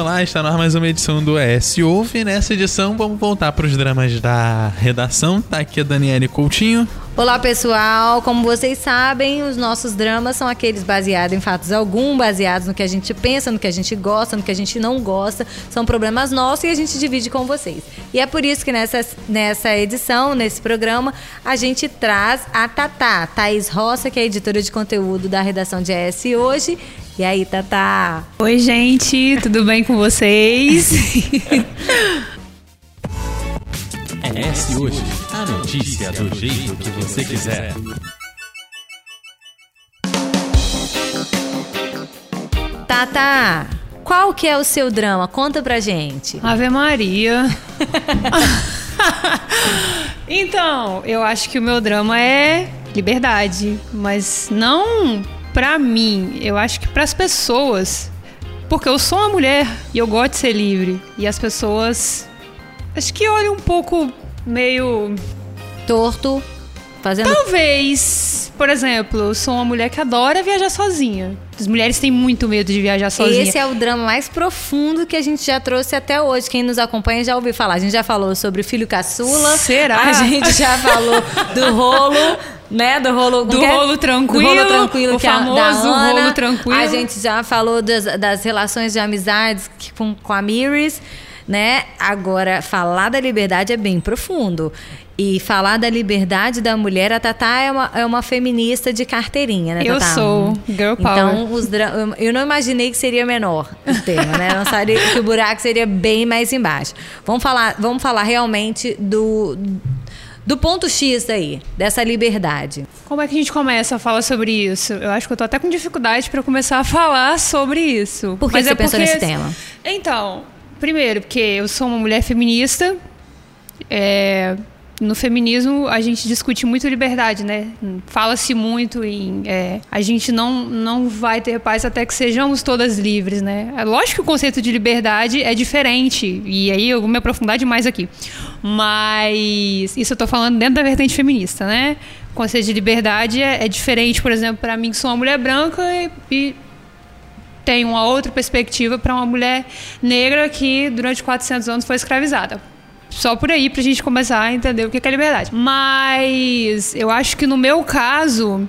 Olá, está no ar mais uma edição do ES Ouve. Nessa edição, vamos voltar para os dramas da redação. Tá aqui a Daniele Coutinho. Olá pessoal, como vocês sabem, os nossos dramas são aqueles baseados em fatos algum, baseados no que a gente pensa, no que a gente gosta, no que a gente não gosta. São problemas nossos e a gente divide com vocês. E é por isso que nessa, nessa edição, nesse programa, a gente traz a Tatá, Thaís Roça, que é editora de conteúdo da redação de ES hoje. E aí, Tatá? Oi, gente, tudo bem com vocês? ES Hoje, a notícia do jeito que você quiser. Tata, qual que é o seu drama? Conta pra gente. Ave Maria. então, eu acho que o meu drama é liberdade, mas não pra mim, eu acho que pras pessoas. Porque eu sou uma mulher e eu gosto de ser livre. E as pessoas acho que olham um pouco meio Torto, fazendo Talvez, por exemplo, eu sou uma mulher que adora viajar sozinha. As mulheres têm muito medo de viajar sozinha. Esse é o drama mais profundo que a gente já trouxe até hoje. Quem nos acompanha já ouviu falar. A gente já falou sobre o filho caçula. Será? A gente já falou do rolo, né? Do rolo, Do rolo tranquilo, Do rolo tranquilo, o que é famoso Ana. rolo tranquilo. A gente já falou das, das relações de amizades com, com a Miris, né? Agora, falar da liberdade é bem profundo. E falar da liberdade da mulher, a Tatá é uma, é uma feminista de carteirinha, né, Eu Tatá? sou, girl power. Então, os eu- eu não imaginei que seria menor o tema, né? Eu não sabia que o buraco seria bem mais embaixo. Vamos falar, vamos falar realmente do, do ponto X aí, dessa liberdade. Como é que a gente começa a falar sobre isso? Eu acho que eu tô até com dificuldade para começar a falar sobre isso. Por que Mas você é pensou porque- nesse tema? Então, primeiro, porque eu sou uma mulher feminista. é, no feminismo, a gente discute muito liberdade, né? Fala-se muito em. é, a gente não, não vai ter paz até que sejamos todas livres, né? É lógico que o conceito de liberdade é diferente. E aí eu vou me aprofundar demais aqui. Mas isso eu tô falando dentro da vertente feminista, né? O conceito de liberdade é, é diferente, por exemplo, para mim que sou uma mulher branca e, e tem uma outra perspectiva para uma mulher negra que durante 400 anos foi escravizada. Só por aí pra gente começar a entender o que é liberdade. Mas eu acho que no meu caso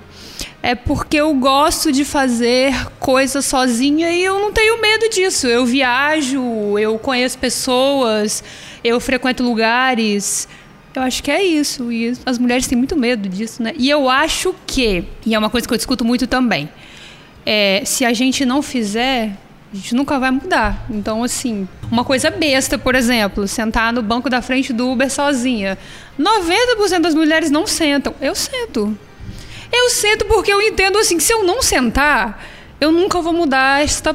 é porque eu gosto de fazer coisas sozinha e eu não tenho medo disso. Eu viajo, eu conheço pessoas, eu frequento lugares. Eu acho que é isso. E as mulheres têm muito medo disso, né? E eu acho que, e é uma coisa que eu discuto muito também, é, se a gente não fizer, a gente nunca vai mudar. Então, assim, uma coisa besta, por exemplo, sentar no banco da frente do Uber sozinha. 90% das mulheres não sentam. Eu sento. Eu sento porque eu entendo, assim, que se eu não sentar, eu nunca vou mudar esta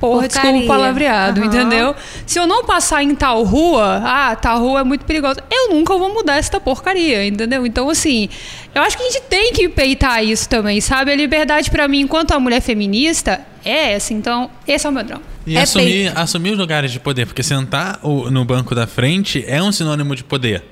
porra, Porcaria. desculpa o palavreado, Aham. entendeu? Se eu não passar em tal rua, ah, tal rua é muito perigosa, eu nunca vou mudar esta porcaria, entendeu? Então, assim, eu acho que a gente tem que peitar isso também, sabe? A liberdade pra mim, enquanto a mulher feminista, é essa. Então, esse é o meu drama. E É assumir, assumir os lugares de poder, porque sentar no banco da frente é um sinônimo de poder.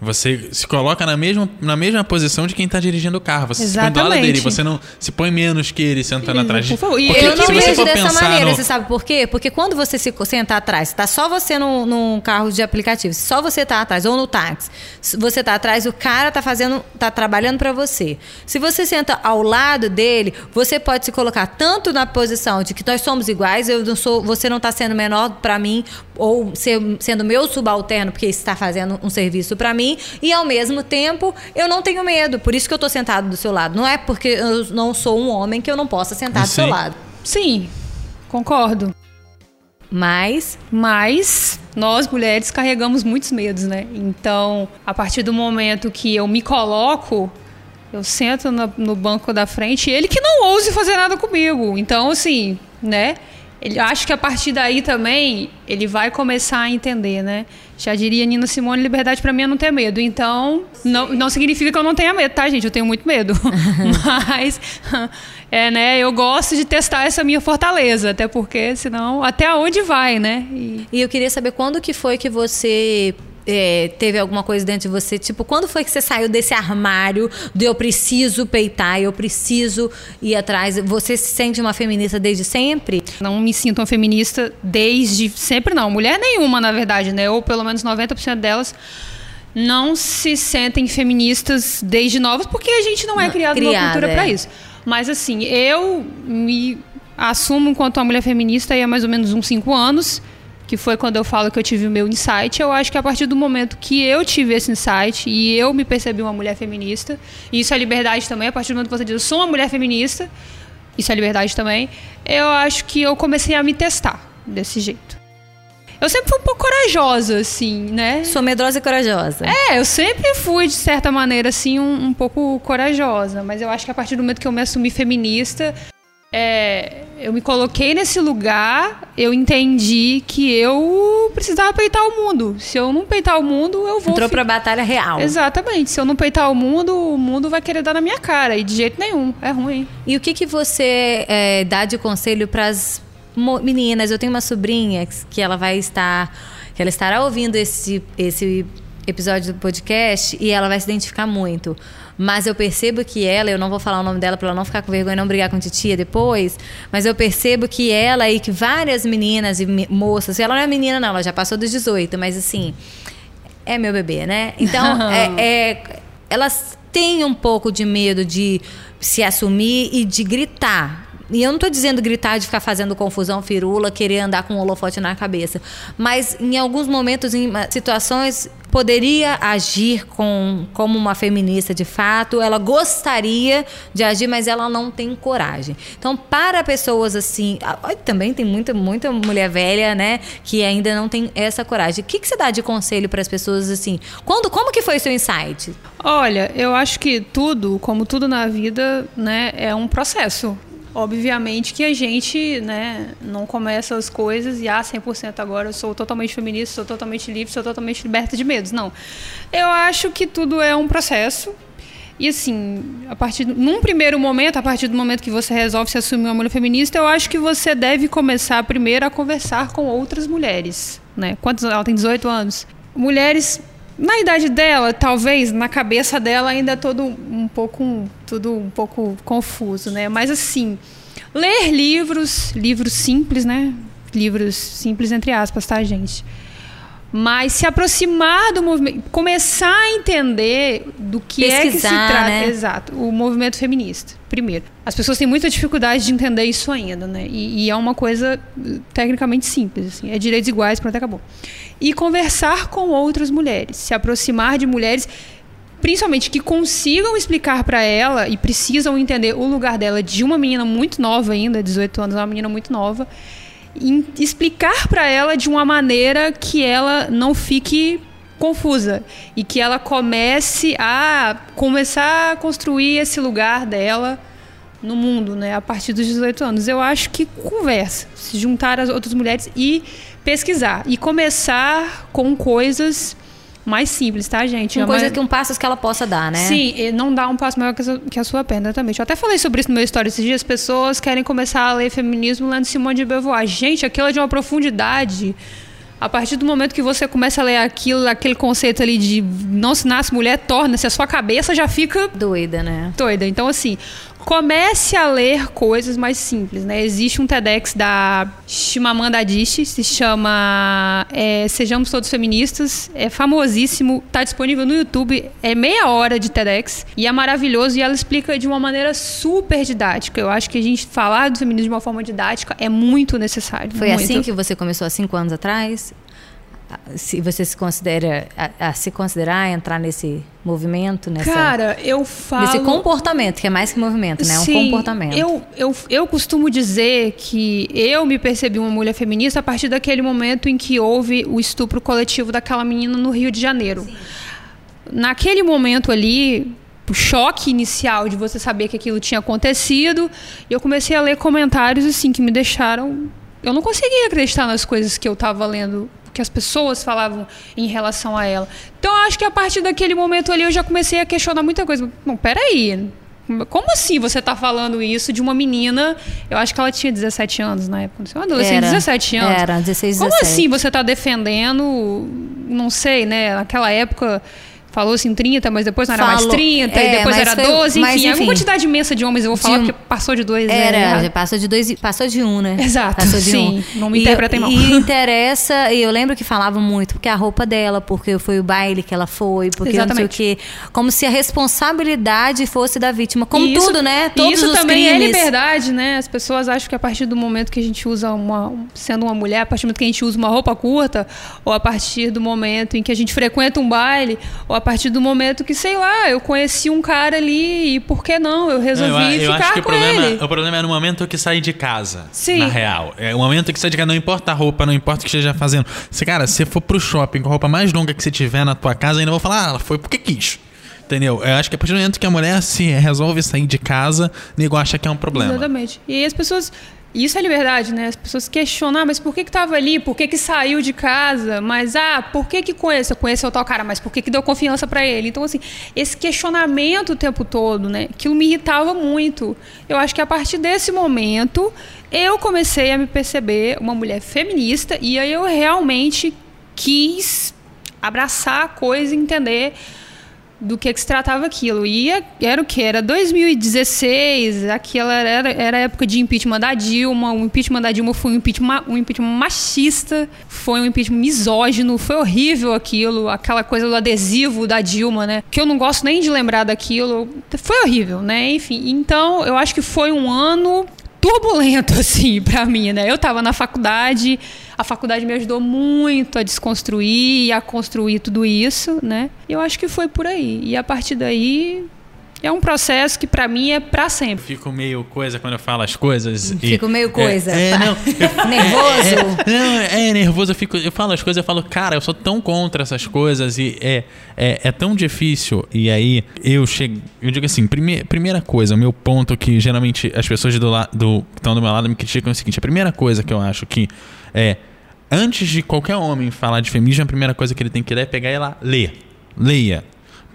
Você se coloca na mesma, na mesma posição de quem está dirigindo o carro. Você se põe do lado Exatamente. dele, você não se põe menos que ele sentando Por atrás. de- favor, e Porque eu não vejo dessa maneira, no- você sabe por quê? Porque quando você se senta atrás, tá só você num, num carro de aplicativo, se só você tá atrás, ou no táxi, se você tá atrás, o cara tá fazendo, tá trabalhando para você. Se você senta ao lado dele, você pode se colocar tanto na posição de que nós somos iguais, eu não sou, você não tá sendo menor para mim, ou ser- sendo meu subalterno porque está fazendo um serviço para mim, e ao mesmo tempo eu não tenho medo. Por isso que eu tô sentado do seu lado. Não é porque eu não sou um homem que eu não possa sentar do seu lado. Sim, concordo. Mas Mas nós mulheres carregamos muitos medos, né? Então, a partir do momento que eu me coloco, eu sento no, no banco da frente e ele que não ouse fazer nada comigo. Então, assim, né? Ele acho que a partir daí também ele vai começar a entender, né? Já diria Nina Simone, liberdade pra mim é não ter medo. Então, não, não significa que eu não tenha medo, tá, gente? Eu tenho muito medo. Mas, é, né? Eu gosto de testar essa minha fortaleza, até porque senão, até onde vai, né? E E eu queria saber quando que foi que você é, teve alguma coisa dentro de você? Tipo, quando foi que você saiu desse armário do eu preciso peitar, eu preciso ir atrás? Você se sente uma feminista desde sempre? Não me sinto uma feminista desde sempre, não. Mulher nenhuma, na verdade, né? Ou pelo menos 90% delas não se sentem feministas desde novas, porque a gente não é criado numa cultura é. para isso. Mas assim, eu me assumo enquanto uma mulher feminista há mais ou menos uns cinco anos, que foi quando eu falo que eu tive o meu insight. Eu acho que a partir do momento que eu tive esse insight e eu me percebi uma mulher feminista, e isso é liberdade também, a partir do momento que você diz eu sou uma mulher feminista, isso é liberdade também, eu acho que eu comecei a me testar desse jeito. Eu sempre fui um pouco corajosa, assim, né? Sou medrosa e corajosa. É, eu sempre fui, de certa maneira, assim, um, um pouco corajosa. Mas eu acho que a partir do momento que eu me assumi feminista, é, eu me coloquei nesse lugar, eu entendi que eu precisava peitar o mundo. Se eu não peitar o mundo, eu vou. Entrou pra batalha real. Exatamente. Se eu não peitar o mundo, o mundo vai querer dar na minha cara. E de jeito nenhum. É ruim. E o que, que você é, dá de conselho pras meninas, eu tenho uma sobrinha que ela vai estar, que ela estará ouvindo esse, esse episódio do podcast e ela vai se identificar muito. Mas eu percebo que ela, eu não vou falar o nome dela para ela não ficar com vergonha e não brigar com titia depois, mas eu percebo que ela e que várias meninas e moças, ela não é menina não, ela já passou dos 18, mas assim, é meu bebê, né? Então, é, é, elas têm um pouco de medo de se assumir e de gritar. E eu não estou dizendo gritar de ficar fazendo confusão, firula, querer andar com um holofote na cabeça. Mas em alguns momentos, em situações, poderia agir com, como uma feminista de fato. Ela gostaria de agir, mas ela não tem coragem. Então, para pessoas assim. Também tem muita, muita mulher velha, né? Que ainda não tem essa coragem. O que, que você dá de conselho para as pessoas assim? Quando, como que foi o seu insight? Olha, eu acho que tudo, como tudo na vida, né, é um processo. Obviamente que a gente né, não começa as coisas e, ah, 100% agora eu sou totalmente feminista, sou totalmente livre, sou totalmente liberta de medos. Não. Eu acho que tudo é um processo. E assim, a partir num primeiro momento, a partir do momento que você resolve se assumir uma mulher feminista, eu acho que você deve começar primeiro a conversar com outras mulheres, né? Quantos ela tem 18 anos? Mulheres na idade dela, talvez na cabeça dela ainda é todo um pouco tudo um pouco confuso, né? Mas assim, ler livros, livros simples, né? Livros simples entre aspas, tá, gente? Mas se aproximar do movimento, começar a entender do que Pesquisar, é que se trata, né? exato, o movimento feminista. Primeiro, as pessoas têm muita dificuldade de entender isso ainda, né? E, e é uma coisa tecnicamente simples, assim, é direitos iguais, pronto, acabou. E conversar com outras mulheres, se aproximar de mulheres principalmente que consigam explicar para ela e precisam entender o lugar dela de uma menina muito nova ainda, 18 anos, uma menina muito nova, explicar para ela de uma maneira que ela não fique confusa e que ela comece a começar a construir esse lugar dela no mundo, né, a partir dos 18 anos. Eu acho que conversa, se juntar às outras mulheres e pesquisar e começar com coisas mais simples, tá, gente? Uma É coisa uma- que um passo que ela possa dar, né? Sim, não dá um passo maior que a sua- que a sua perna também. Eu até falei sobre isso no meu story esses dias. Pessoas querem começar a ler feminismo lendo Simone de Beauvoir. Gente, aquilo é de uma profundidade. A partir do momento que você começa a ler aquilo, aquele conceito ali de não se nasce mulher, torna-se, a sua cabeça já fica Doida, né? doida. Então, assim, comece a ler coisas mais simples, né? Existe um TEDx da Chimamanda Adichie, se chama é, Sejamos Todos Feministas, é famosíssimo, tá disponível no YouTube, é meia hora de TEDx e é maravilhoso e ela explica de uma maneira super didática. Eu acho que a gente falar do feminismo de uma forma didática é muito necessário. Foi muito. assim que você começou há cinco anos atrás? Se você se considera a, a se considerar entrar nesse movimento, nessa, Cara, eu falo. nesse comportamento, que é mais que movimento, né? É um Sim, comportamento. Eu, eu, eu costumo dizer que eu me percebi uma mulher feminista a partir daquele momento em que houve o estupro coletivo daquela menina no Rio de Janeiro. Naquele momento ali, o choque inicial de você saber que aquilo tinha acontecido, eu comecei a ler comentários assim que me deixaram. Eu não conseguia acreditar nas coisas que eu estava lendo, que as pessoas falavam em relação a ela. Então eu acho que a partir daquele momento ali eu já comecei a questionar muita coisa. Não, peraí. Como assim você tá falando isso de uma menina? Eu acho que ela tinha 17 anos na época. Uma adolescente, Era. 17 anos. Era, 16, Como 17. assim você tá defendendo, não sei, né? Naquela época falou assim 30, mas depois não era mais Falou. 30, É, e depois era foi- 12, mas enfim, é uma enfim. quantidade imensa de homens, eu vou falar De um- porque passou de dois. Era, né? já passou de dois, e- passou de um, né? Exato, Passou de sim. um. Não me interpretem mal. E interessa, e eu lembro que falavam muito, porque a roupa dela, porque foi o baile que ela foi, porque eu não sei o Exatamente. quê. Como se a responsabilidade fosse da vítima. Como isso- tudo, né? Todos isso também crimes. é liberdade, né? As pessoas acham que a partir do momento que a gente usa uma. sendo uma mulher, a partir do momento que a gente usa uma roupa curta, ou a partir do momento em que a gente frequenta um baile, ou a partir do momento que, sei lá, eu conheci um cara ali e por que não? Eu resolvi eu, eu ficar acho que o com problema, ele. o problema é no momento que sai de casa. Sim. Na real. É o momento que sai de casa, não importa a roupa, não importa o que esteja fazendo. Se, cara, se você for pro shopping com a roupa mais longa que você tiver na tua casa, ainda vou falar, ah, ela foi porque quis. Entendeu? Eu acho que a partir do momento que a mulher se resolve sair de casa, nego acha que é um problema. Exatamente. E aí as pessoas. Isso é liberdade, né? As pessoas questionam, ah, mas por que que tava ali? Por que que saiu de casa? Mas, ah, por que que conhece? Eu conheço o tal cara, mas por que que deu confiança pra ele? Então, assim, esse questionamento o tempo todo, né? Aquilo me irritava muito. Eu acho que a partir desse momento, eu comecei a me perceber uma mulher feminista e aí eu realmente quis abraçar a coisa e entender do que, que se tratava aquilo. E era o que? Era 2016, aquela era, era a época de impeachment da Dilma. O impeachment da Dilma foi um impeachment, um impeachment machista, foi um impeachment misógino, foi horrível aquilo, aquela coisa do adesivo da Dilma, né? Que eu não gosto nem de lembrar daquilo. Foi horrível, né? Enfim, então eu acho que foi um ano turbulento, assim, pra mim, né? Eu tava na faculdade, a faculdade me ajudou muito a desconstruir e a construir tudo isso, né? Eu acho que foi por aí. E a partir daí é um processo que pra mim é pra sempre. Fico meio coisa quando eu falo as coisas. e- Fico meio coisa. É, é, não, eu- Nervoso. É, não, é nervoso, eu, fico, eu falo as coisas, eu falo, cara, eu sou tão contra essas coisas e é, é, é tão difícil. E aí eu chego. Eu digo assim, prime, primeira coisa, o meu ponto que geralmente as pessoas do, la- do, que estão do meu lado me criticam é o seguinte: a primeira coisa que eu acho que é. Antes de qualquer homem falar de feminismo, a primeira coisa que ele tem que ler é pegar e ir lá, ler. Leia.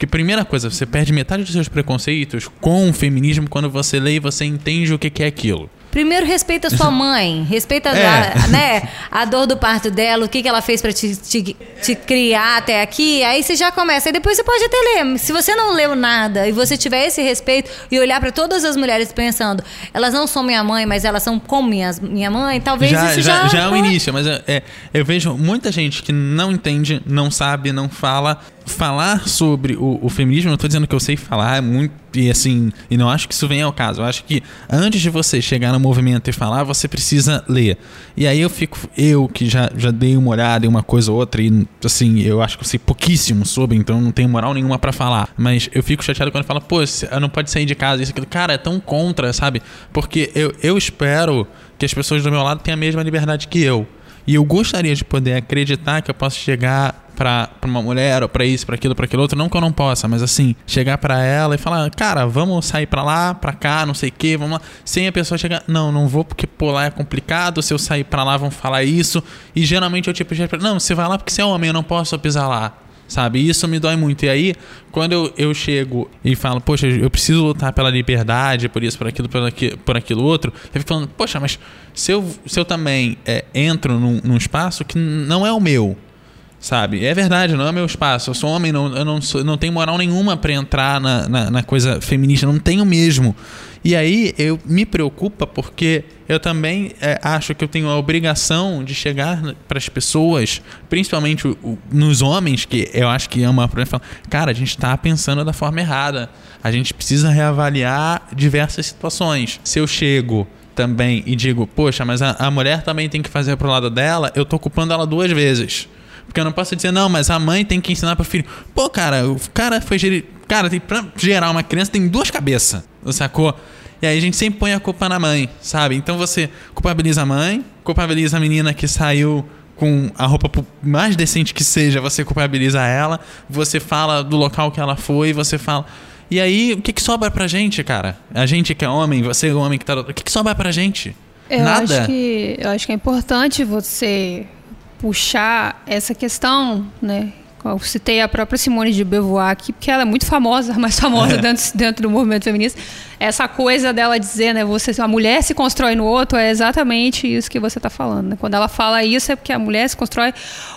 Porque primeira coisa, você perde metade dos seus preconceitos com o feminismo quando você lê e você entende o que é aquilo. Primeiro, respeita a sua mãe. Respeita É. a, né, a dor do parto dela, o que, que ela fez pra te, te, te criar até aqui. Aí você já começa. Aí depois você pode até ler. Se você não leu nada e você tiver esse respeito e olhar pra todas as mulheres pensando, elas não são minha mãe, mas elas são como minhas, minha mãe, talvez já, isso já, já. já é o início, mas é, é, eu vejo muita gente que não entende, não sabe, não fala. Falar sobre o, o feminismo, não tô dizendo que eu sei falar, é muito. E assim, e não acho que isso venha ao caso. Eu acho que antes de você chegar no movimento e falar, você precisa ler. E aí eu fico, eu que já, já dei uma olhada em uma coisa ou outra, e assim, eu acho que eu sei pouquíssimo sobre, então não tenho moral nenhuma pra falar. Mas eu fico chateado quando fala, pô, não pode sair de casa, isso, aquilo. Cara, é tão contra, sabe? Porque eu, eu espero que as pessoas do meu lado tenham a mesma liberdade que eu. E eu gostaria de poder acreditar que eu posso chegar pra, pra uma mulher, ou pra isso, pra aquilo, pra aquilo outro. Não que eu não possa, mas assim, chegar pra ela e falar, cara, vamos sair pra lá, pra cá, não sei o que, vamos lá. Sem a pessoa chegar, não, não vou porque pô, lá é complicado. Se eu sair pra lá, vão falar isso. E geralmente eu tipo, não, você vai lá porque você é homem, eu não posso pisar lá. Sabe? Isso me dói muito. E aí, quando eu, eu chego e falo, poxa, eu preciso lutar pela liberdade, por isso, por aquilo, por aquilo, por aquilo outro, eu fico falando, poxa, mas se eu, se eu também é, entro num, num espaço que não é o meu, sabe? É verdade, não é meu espaço. Eu sou homem, não, eu não, sou, não tenho moral nenhuma pra entrar na, na, na coisa feminista, não tenho mesmo. E aí eu me preocupa porque eu também é, acho que eu tenho a obrigação de chegar para as pessoas, principalmente o- o- nos homens, que eu acho que é uma problema, falar, cara, a gente está pensando da forma errada. A gente precisa reavaliar diversas situações. Se eu chego também e digo, poxa, mas a, a mulher também tem que fazer pro lado dela, eu tô ocupando ela duas vezes. Porque eu não posso dizer, não, mas a mãe tem que ensinar pro filho. Pô, cara, o cara foi gerir. Cara, tem, pra gerar uma criança tem duas cabeças, sacou? E aí a gente sempre põe a culpa na mãe, sabe? Então você culpabiliza a mãe, culpabiliza a menina que saiu com a roupa mais decente que seja, você culpabiliza ela, você fala do local que ela foi, você fala. E aí, o que, que sobra pra gente, cara? A gente que é homem, você é o homem que tá. O que, que sobra pra gente? Eu Nada. acho que eu acho que é importante você puxar essa questão, né? Eu citei a própria Simone de Beauvoir aqui, porque ela é muito famosa, a mais famosa É. dentro, dentro do movimento feminista. Essa coisa dela dizer, né, você, a mulher se constrói no outro, é exatamente isso que você está falando. Né? Quando ela fala isso, é porque a mulher se constrói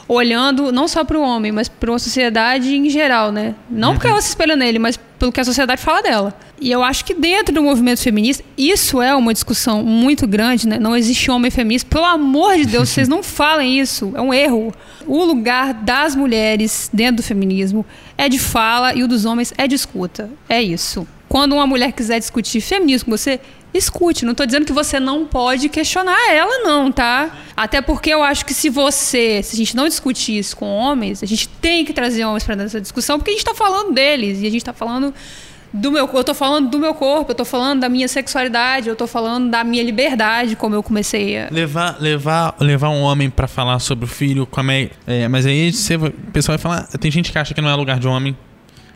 olhando não só para o homem, mas para uma sociedade em geral, né? Não porque ela se espelha nele, mas pelo que a sociedade fala dela. E eu acho que dentro do movimento feminista, isso é uma discussão muito grande, né? Não existe homem feminista. Pelo amor de Deus, vocês não falem isso. É um erro. O lugar das mulheres dentro do feminismo é de fala e o dos homens é de escuta. É isso. Quando uma mulher quiser discutir feminismo com você, escute. Não estou dizendo que você não pode questionar ela, não, tá? Até porque eu acho que se você, se a gente não discutir isso com homens, a gente tem que trazer homens para dessa discussão, porque a gente está falando deles e a gente está falando do meu, eu tô falando do meu corpo, eu tô falando da minha sexualidade, eu tô falando da minha liberdade, como eu comecei a Levar, levar, levar um homem pra falar sobre o filho, como é, é, mas aí você, o pessoal vai falar, tem gente que acha que não é lugar de homem.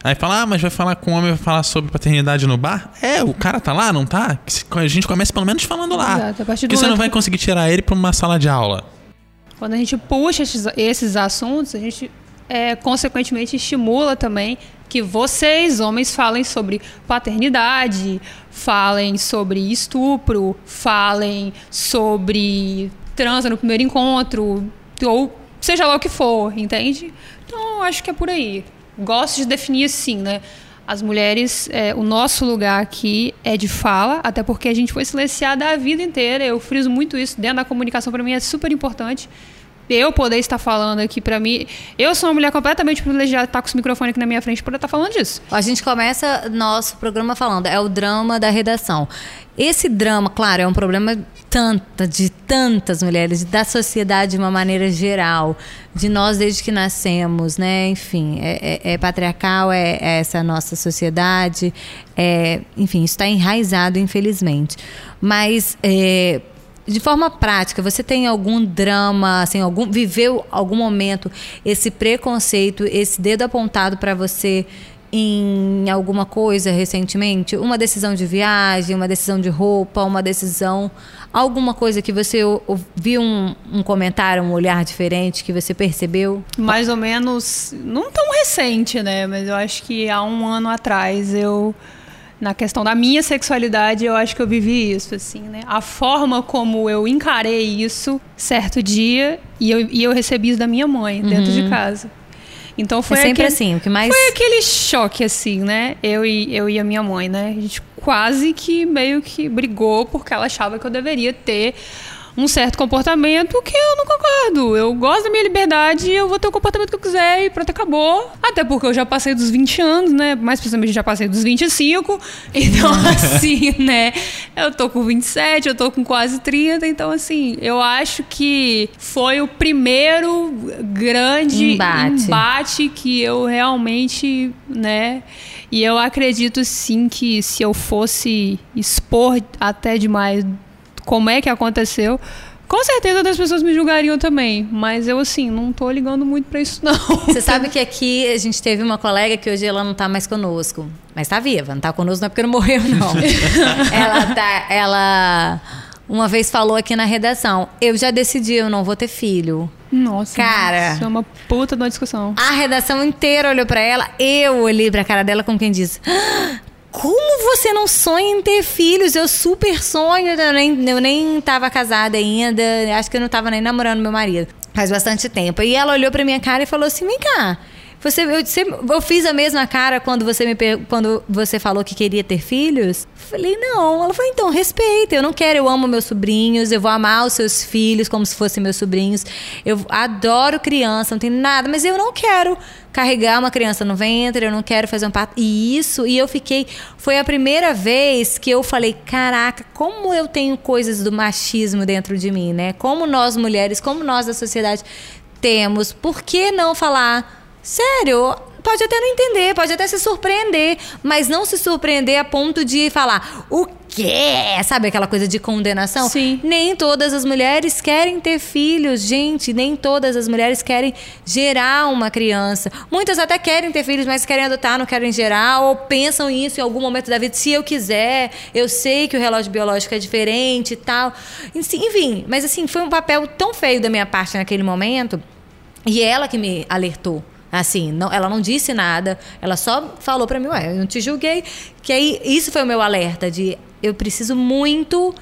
Aí fala, ah, mas vai falar com o homem, vai falar sobre paternidade no bar? É, o cara tá lá, não tá? A gente começa pelo menos falando lá. Exato, a partir do Porque você não vai conseguir tirar ele pra uma sala de aula. Quando a gente puxa esses, esses assuntos, a gente é, consequentemente estimula também que vocês, homens, falem sobre paternidade, falem sobre estupro, falem sobre transa no primeiro encontro, ou seja lá o que for, entende? Então, acho que é por aí. Gosto de definir assim, né? As mulheres, é, o nosso lugar aqui é de fala, até porque a gente foi silenciada a vida inteira. Eu friso muito isso dentro da comunicação, para mim é super importante. Eu poder estar falando aqui, para mim. Eu sou uma mulher completamente privilegiada, estar com esse microfone aqui na minha frente para estar falando disso. A gente começa nosso programa falando, é o drama da redação. Esse drama, claro, é um problema tanta, de tantas mulheres, da sociedade de uma maneira geral, de nós desde que nascemos, né? Enfim, é, é- é patriarcal, é, é essa nossa sociedade, é, enfim, está enraizado, infelizmente. Mas é, de forma prática, você tem algum drama, assim, algum viveu algum momento esse preconceito, esse dedo apontado para você em alguma coisa recentemente? Uma decisão de viagem, uma decisão de roupa, uma decisão, alguma coisa que você viu um, um comentário, um olhar diferente que você percebeu? mais ou menos, não tão recente, né? Mas eu acho que há um ano atrás eu, na questão da minha sexualidade, eu acho que eu vivi isso, assim, né? A forma como eu encarei isso certo dia e eu, e eu recebi isso da minha mãe dentro de casa. Então foi é sempre aquele, assim, o que mais Foi aquele choque, assim, né? Eu e, eu e a minha mãe, né? A gente quase que meio que brigou porque ela achava que eu deveria ter um certo comportamento que eu não concordo. Eu gosto da minha liberdade, eu vou ter o comportamento que eu quiser e pronto, acabou. Até porque eu já passei dos 20 anos, né? Mais precisamente já passei dos 25. Então, assim, né? Eu tô com 27, eu tô com quase 30. Então, assim, eu acho que foi o primeiro grande Embate. embate que eu realmente, né? E eu acredito sim que se eu fosse expor até demais como é que aconteceu, com certeza outras pessoas me julgariam também. Mas eu, assim, não tô ligando muito pra isso, não. Você sabe que aqui a gente teve uma colega que hoje ela não tá mais conosco. Mas tá viva, não tá conosco não é porque não morreu, não. ela tá. Ela uma vez falou aqui na redação: Eu já decidi, eu não vou ter filho. Nossa, Cara. Isso é uma puta de uma discussão. A redação inteira olhou pra ela, eu olhei pra cara dela como quem diz. "Ah, Como você não sonha em ter filhos? Eu super sonho. Eu nem, eu nem tava casada ainda. Acho que eu não tava nem namorando meu marido. Faz bastante tempo. E ela olhou pra minha cara e falou assim: vem cá. Você, eu, eu fiz a mesma cara quando você me quando você falou que queria ter filhos? Falei, não. Ela falou, então, respeita. Eu não quero, eu amo meus sobrinhos, eu vou amar os seus filhos como se fossem meus sobrinhos. Eu adoro criança, não tem nada, mas eu não quero carregar uma criança no ventre, eu não quero fazer um parto. E isso, e eu fiquei. Foi a primeira vez que eu falei: caraca, como eu tenho coisas do machismo dentro de mim, né? Como nós mulheres, como nós da sociedade temos. Por que não falar? Sério, pode até não entender, pode até se surpreender, mas não se surpreender a ponto de falar o quê? Sabe aquela coisa de condenação? Sim. Nem todas as mulheres querem ter filhos, gente. Nem todas as mulheres querem gerar uma criança. Muitas até querem ter filhos, mas querem adotar, não querem gerar, ou pensam isso em algum momento da vida. Se eu quiser, eu sei que o relógio biológico é diferente e tal. Enfim, mas assim, foi um papel tão feio da minha parte naquele momento. E ela que me alertou. Assim, não, ela não disse nada, ela só falou para mim, ué, eu não te julguei. Que aí, isso foi o meu alerta de eu preciso muito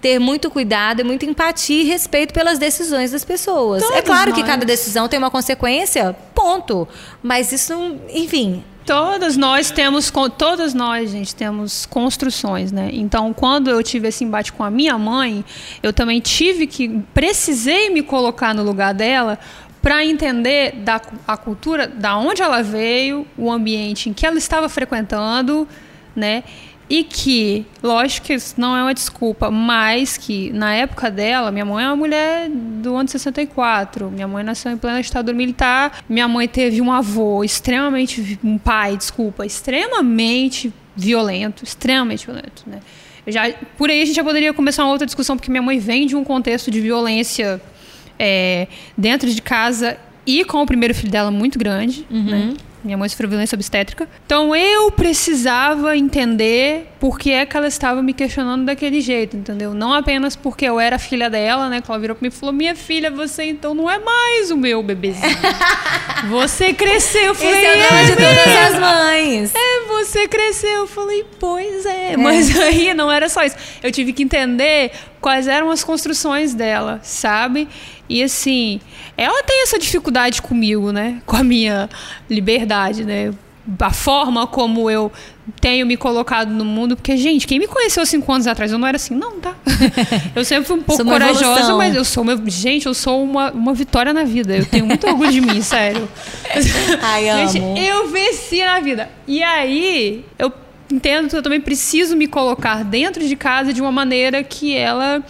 ter muito cuidado e muita empatia e respeito pelas decisões das pessoas. é Todos claro que nós. cada decisão tem uma consequência, ponto. Mas isso, enfim, Todas nós temos, todas nós, gente, temos construções, né? Então, quando eu tive esse embate com a minha mãe, eu também tive que, precisei me colocar no lugar dela para entender da, a cultura, da onde ela veio, o ambiente em que ela estava frequentando, né? E que, lógico que isso não é uma desculpa, mas que na época dela, minha mãe é uma mulher do ano de 64, minha mãe nasceu em plena ditadura militar, minha mãe teve um avô extremamente, um pai, desculpa, extremamente violento, extremamente violento, né? Já, por aí a gente já poderia começar uma outra discussão, porque minha mãe vem de um contexto de violência é, dentro de casa e com o primeiro filho dela muito grande, né? Minha mãe sofreu violência obstétrica. Então eu precisava entender por que é que ela estava me questionando daquele jeito, entendeu? Não apenas porque eu era filha dela, né? Que ela virou pra mim e falou: Minha filha, você então não é mais o meu bebezinho. você cresceu. Eu falei, esse é o drama de "É todas mesmo?" as mães. É, você cresceu. Eu falei, pois é. Mas aí não era só isso. Eu tive que entender quais eram as construções dela, sabe? E assim, ela tem essa dificuldade comigo, né? Com a minha liberdade, né? A forma como eu tenho me colocado no mundo, porque, gente, quem me conheceu cinco anos atrás, eu não era assim, não, tá? Eu sempre fui um pouco corajosa, evolução. mas eu sou uma. Gente, eu sou uma, uma vitória na vida. Eu tenho muito orgulho de mim, sério. Ai, Gente, amo. eu venci na vida. E aí, eu entendo que eu também preciso me colocar dentro de casa de uma maneira que ela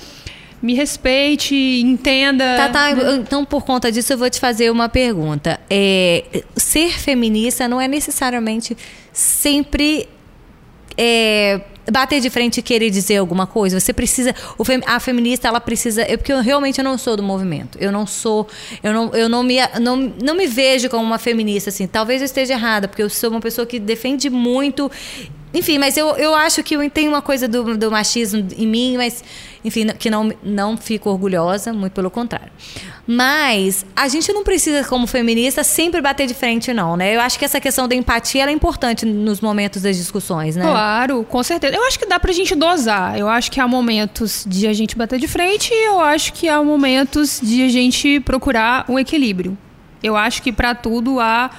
me respeite, entenda. Tá, tá. eu- Então, por conta disso, eu vou te fazer uma pergunta. É, ser feminista não é necessariamente sempre é, bater de frente e querer dizer alguma coisa. Você precisa. O fem- a feminista, ela precisa. É porque eu realmente eu não sou do movimento. Eu não sou. Eu não, eu não, me, não, não me vejo como uma feminista, assim. Talvez eu esteja errada, porque eu sou uma pessoa que defende muito. Enfim, mas eu, eu acho que eu tenho uma coisa do, do machismo em mim, mas, enfim, que não, não fico orgulhosa, muito pelo contrário. Mas a gente não precisa, como feminista, sempre bater de frente, não, né? Eu acho que essa questão da empatia é importante nos momentos das discussões, né? Claro, com certeza. Eu acho que dá pra gente dosar. Eu acho que há momentos de a gente bater de frente e eu acho que há momentos de a gente procurar um equilíbrio. Eu acho que pra tudo há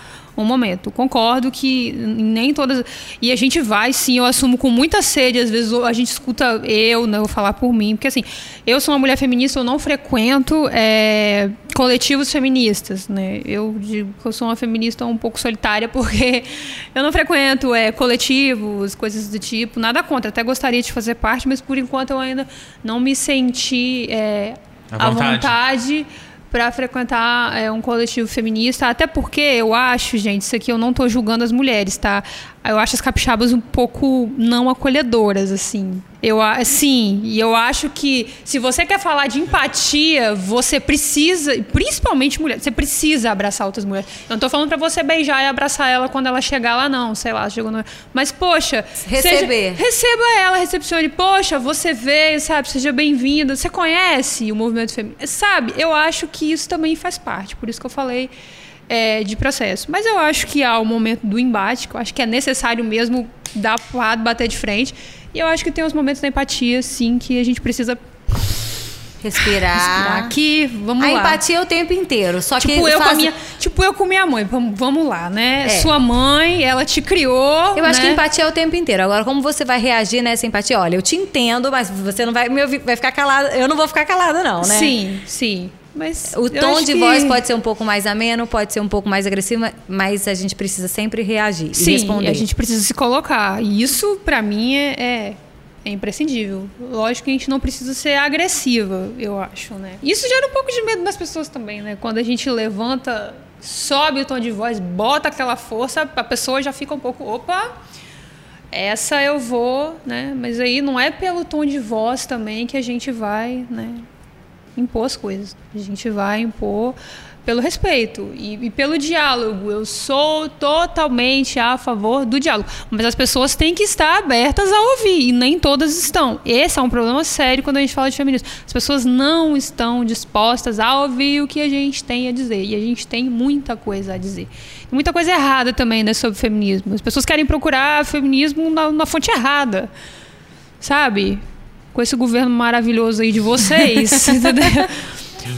um momento. Concordo que nem todas. E a gente vai, sim, eu assumo com muita sede. Às vezes a gente escuta eu, né, eu vou falar por mim, porque assim, eu sou uma mulher feminista, eu não frequento é, coletivos feministas, né? Eu digo que eu sou uma feminista um pouco solitária, porque eu não frequento é, coletivos, coisas do tipo, nada contra. Até gostaria de fazer parte, mas por enquanto eu ainda não me senti é, À à vontade. Para frequentar é, um coletivo feminista, até porque eu acho, gente, isso aqui eu não tô julgando as mulheres, tá? Eu acho as capixabas um pouco não acolhedoras, assim. Eu, sim, e eu acho que se você quer falar de empatia, você precisa, principalmente mulher, você precisa abraçar outras mulheres. Eu não tô falando pra você beijar e abraçar ela quando ela chegar lá, não, sei lá, chegou no... Mas, poxa... Receber. seja- receba ela, recepcione. Poxa, você veio, sabe? Seja bem-vinda. Você conhece o movimento feminino? Sabe? Eu acho que isso também faz parte. Por isso que eu falei é, de processo. Mas eu acho que há o momento do embate, que eu acho que é necessário mesmo dar porrada, bater de frente. E eu acho que tem os momentos da empatia, sim, que a gente precisa respirar Respirar. aqui. Vamos a lá. empatia é o tempo inteiro. Só Tipo que eu, com a faz- minha, tipo eu com minha mãe. Vamos, vamos lá, né? É. Sua mãe, ela te criou. Eu acho que né? empatia é o tempo inteiro. Agora, como você vai reagir nessa empatia? Olha, eu te entendo, mas você não vai me ouvir, vai ficar calada. Eu não vou ficar calada, não, né? Sim, sim. Mas O tom de que- voz pode ser um pouco mais ameno, pode ser um pouco mais agressivo, mas a gente precisa sempre reagir e Sim, responder. a gente precisa se colocar. E isso, pra mim, é, é, é imprescindível. Lógico que a gente não precisa ser agressiva, eu acho, né? Isso gera um pouco de medo das pessoas também, né? Quando a gente levanta, sobe o tom de voz, bota aquela força, a pessoa já fica um pouco, opa, essa eu vou, né? Mas aí não é pelo tom de voz também que a gente vai, né? Impor as coisas. A gente vai impor pelo respeito e, e pelo diálogo. Eu sou totalmente a favor do diálogo, mas as pessoas têm que estar abertas a ouvir e nem todas estão. Esse é um problema sério quando a gente fala de feminismo. As pessoas não estão dispostas a ouvir o que a gente tem a dizer e a gente tem muita coisa a dizer. muita coisa errada também, né, sobre feminismo. As pessoas querem procurar feminismo na, na fonte errada, sabe? Com esse governo maravilhoso aí de vocês, entendeu?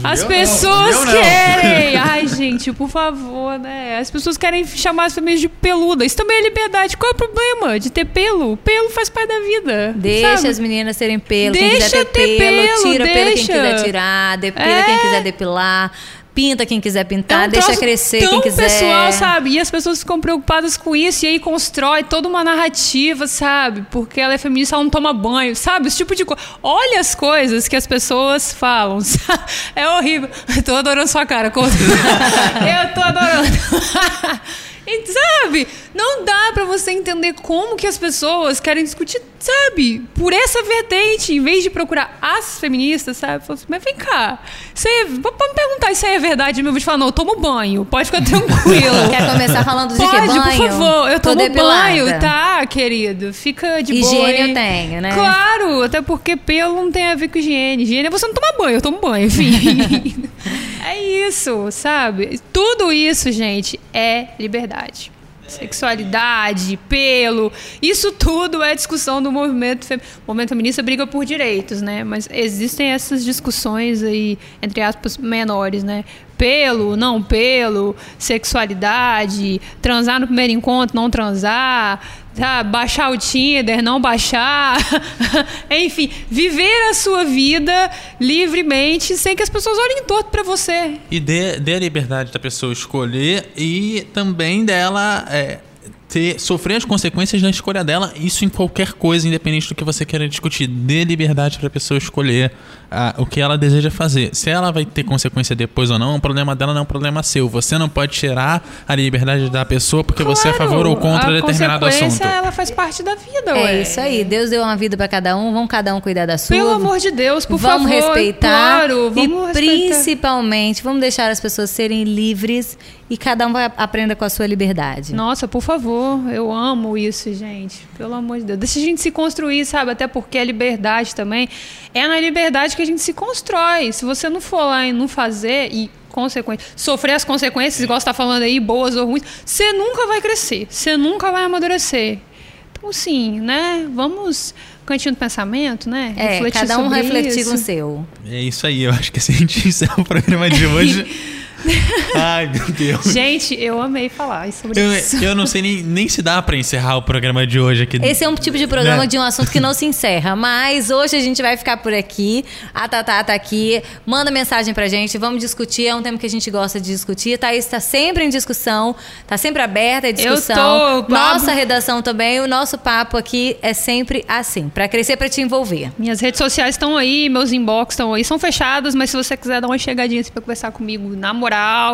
As Eu pessoas não, querem. Ai, gente, por favor, né? As pessoas querem chamar as famílias de peluda. Isso também é liberdade. Qual é o problema de ter pelo? Pelo faz parte da vida. Deixa sabe? as meninas terem pelo. quem Deixa quiser ter, ter pelo, pelo, tira pelo quem deixa. quiser tirar, depila É. quem quiser depilar, pinta quem quiser pintar, É um deixa crescer quem quiser. pessoal, sabe? E as pessoas ficam preocupadas com isso e aí constrói toda uma narrativa, sabe? Porque ela é feminista, ela não toma banho, sabe? Esse tipo de coisa. Olha as coisas que as pessoas falam. sabe? É horrível. Eu tô adorando sua cara. Eu tô adorando. E, sabe? Não dá pra você entender como que as pessoas querem discutir, sabe? Por essa vertente, em vez de procurar as feministas, sabe? Assim, mas vem cá. Você, pode me perguntar se é verdade mesmo. Eu vou te falar, não, eu tomo banho. Pode ficar tranquilo. Quer começar falando de que Pode, banho? por favor. Eu Tô tomo depilada. banho, tá, querido? Fica de boa. Higiene eu tenho, né? Claro, até porque pelo não tem a ver com higiene. Higiene é você não tomar banho, eu tomo banho, enfim. é isso, sabe? Tudo isso, gente, é liberdade. Sexualidade, pelo, isso tudo é discussão do movimento, fem... o movimento feminista briga por direitos, né? Mas existem essas discussões aí, entre aspas, menores, né? Pelo, não pelo, sexualidade, transar no primeiro encontro, não transar, tá? baixar o Tinder, não baixar, enfim, viver a sua vida livremente sem que as pessoas olhem torto pra você. E dê, dê a liberdade da pessoa escolher e também dela é, ter, sofrer as consequências da escolha dela, isso em qualquer coisa, independente do que você queira discutir. Dê liberdade para a pessoa escolher ah, o que ela deseja fazer. Se ela vai ter consequência depois ou não, o problema dela não é um problema seu. Você não pode tirar a liberdade da pessoa porque você é a Claro, favor ou contra a determinado consequência, assunto. ela faz parte da vida, É ué. isso aí. Deus deu uma vida pra cada um, vamos cada um cuidar da sua. Pelo amor de Deus, por vamos favor. respeitar Claro, vamos e respeitar. principalmente vamos deixar as pessoas serem livres e cada um vai aprenda com a sua liberdade. Nossa, por favor, eu amo isso, gente. Pelo amor de Deus. Deixa a gente se construir, sabe? Até porque a liberdade também é na liberdade que a gente se constrói. Se você não for lá e não fazer e consequências, sofrer as consequências, igual você tá falando aí, boas ou ruins, você nunca vai crescer, você nunca vai amadurecer. Então, assim, né? Vamos cantinho do pensamento, né? É, Refletir cada um refletir isso. com o seu. É isso aí, eu acho que se a gente encerra o programa de hoje. Ai, meu Deus. Gente, eu amei falar sobre isso. Eu, eu não sei nem, nem se dá pra encerrar o programa de hoje aqui. Esse é um tipo de programa Né? de um assunto que não se encerra, mas hoje a gente vai ficar por aqui. A Tatá tá aqui, manda mensagem pra gente, vamos discutir, é um tema que a gente gosta de discutir. A Thaís tá sempre em discussão, tá sempre aberta a discussão. tô, Nossa redação também, o nosso papo aqui é sempre assim, pra crescer, pra te envolver. Minhas redes sociais estão aí, meus inbox estão aí. São fechados, mas se você quiser dar uma chegadinha assim pra conversar comigo na moral,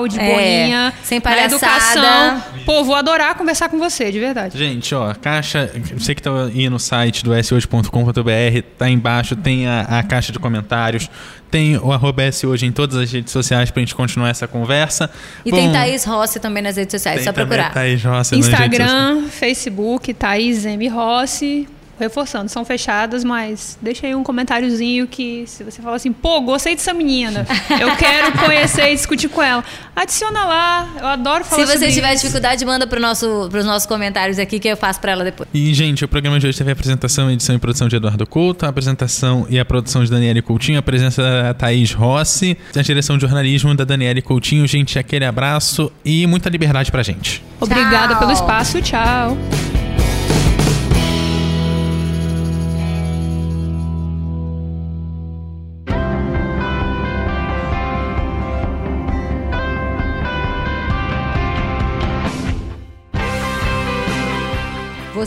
de É, boinha, sem palhaçada. educação. Pô, vou adorar conversar com você, de verdade. Gente, ó, caixa. Você que tá aí no site do s8.com.br, tá embaixo, tem a, a caixa de comentários, tem o arroba S hoje em todas as redes sociais pra gente continuar essa conversa. E Bom, tem Thaís Rossi também nas redes sociais, tem só procurar. Thaís Rossi. Instagram, Facebook, Thaís M. Rossi. Reforçando, são fechadas, mas deixa aí um comentáriozinho que se você falar assim, pô, gostei dessa menina, eu quero conhecer e discutir com ela. Adiciona lá, eu adoro falar Se você sobre tiver isso. dificuldade, manda pro nosso, pros nossos comentários aqui que eu faço pra ela depois. E, gente, o programa de hoje teve a apresentação, edição e produção de Eduardo Couto, a apresentação e a produção de Daniele Coutinho, a presença da Thaís Rossi, a direção de jornalismo da Daniele Coutinho. Gente, aquele abraço e muita liberdade pra gente. Obrigada Tchau. pelo espaço, tchau.